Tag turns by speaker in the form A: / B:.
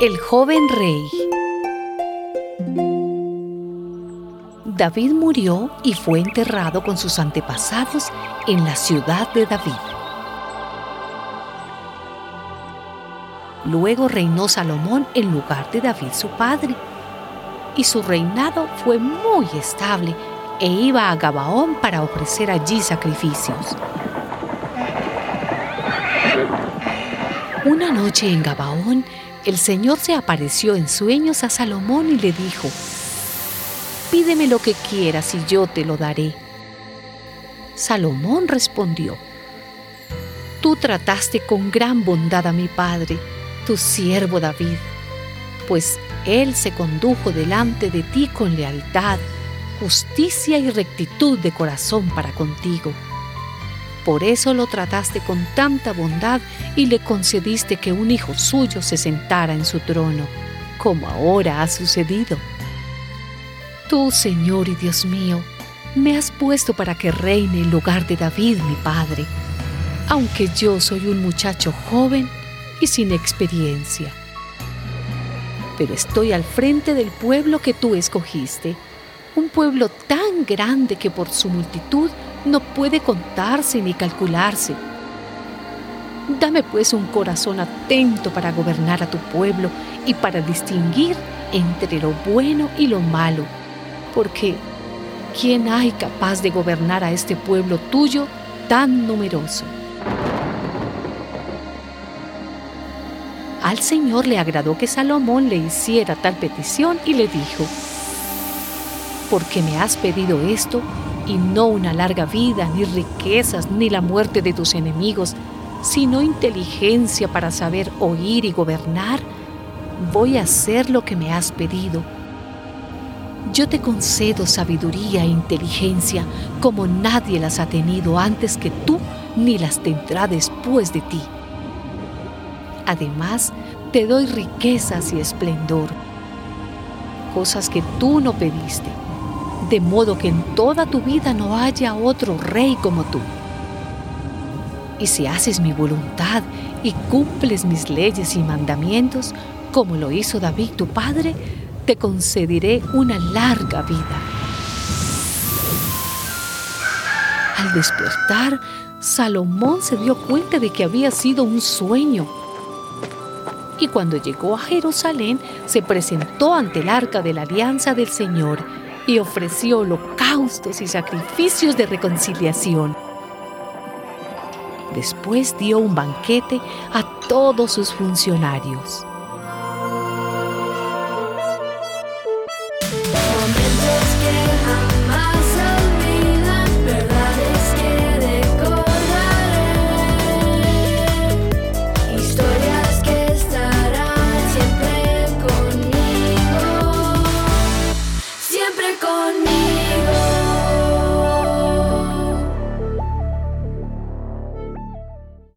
A: El joven rey. David murió y fue enterrado con sus antepasados en la ciudad de David. Luego reinó Salomón en lugar de David su padre, y su reinado fue muy estable e iba a Gabaón para ofrecer allí sacrificios. Una noche en Gabaón, el Señor se apareció en sueños a Salomón y le dijo, Pídeme lo que quieras y yo te lo daré. Salomón respondió, Tú trataste con gran bondad a mi padre, tu siervo David, pues él se condujo delante de ti con lealtad, justicia y rectitud de corazón para contigo. Por eso lo trataste con tanta bondad y le concediste que un hijo suyo se sentara en su trono, como ahora ha sucedido. Tú, Señor y Dios mío, me has puesto para que reine en lugar de David, mi padre, aunque yo soy un muchacho joven y sin experiencia. Pero estoy al frente del pueblo que tú escogiste, un pueblo tan grande que por su multitud no puede contarse ni calcularse. Dame pues un corazón atento para gobernar a tu pueblo y para distinguir entre lo bueno y lo malo, porque ¿quién hay capaz de gobernar a este pueblo tuyo tan numeroso? Al Señor le agradó que Salomón le hiciera tal petición y le dijo, porque me has pedido esto y no una larga vida, ni riquezas, ni la muerte de tus enemigos, sino inteligencia para saber oír y gobernar, voy a hacer lo que me has pedido. Yo te concedo sabiduría e inteligencia como nadie las ha tenido antes que tú, ni las tendrá después de ti. Además, te doy riquezas y esplendor, cosas que tú no pediste de modo que en toda tu vida no haya otro rey como tú. Y si haces mi voluntad y cumples mis leyes y mandamientos, como lo hizo David tu padre, te concederé una larga vida. Al despertar, Salomón se dio cuenta de que había sido un sueño. Y cuando llegó a Jerusalén, se presentó ante el arca de la alianza del Señor y ofreció holocaustos y sacrificios de reconciliación. Después dio un banquete a todos sus funcionarios.